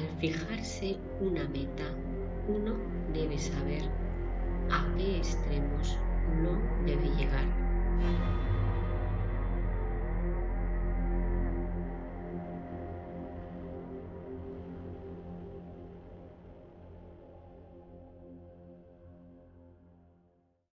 Al fijarse una meta, uno debe saber a qué extremo.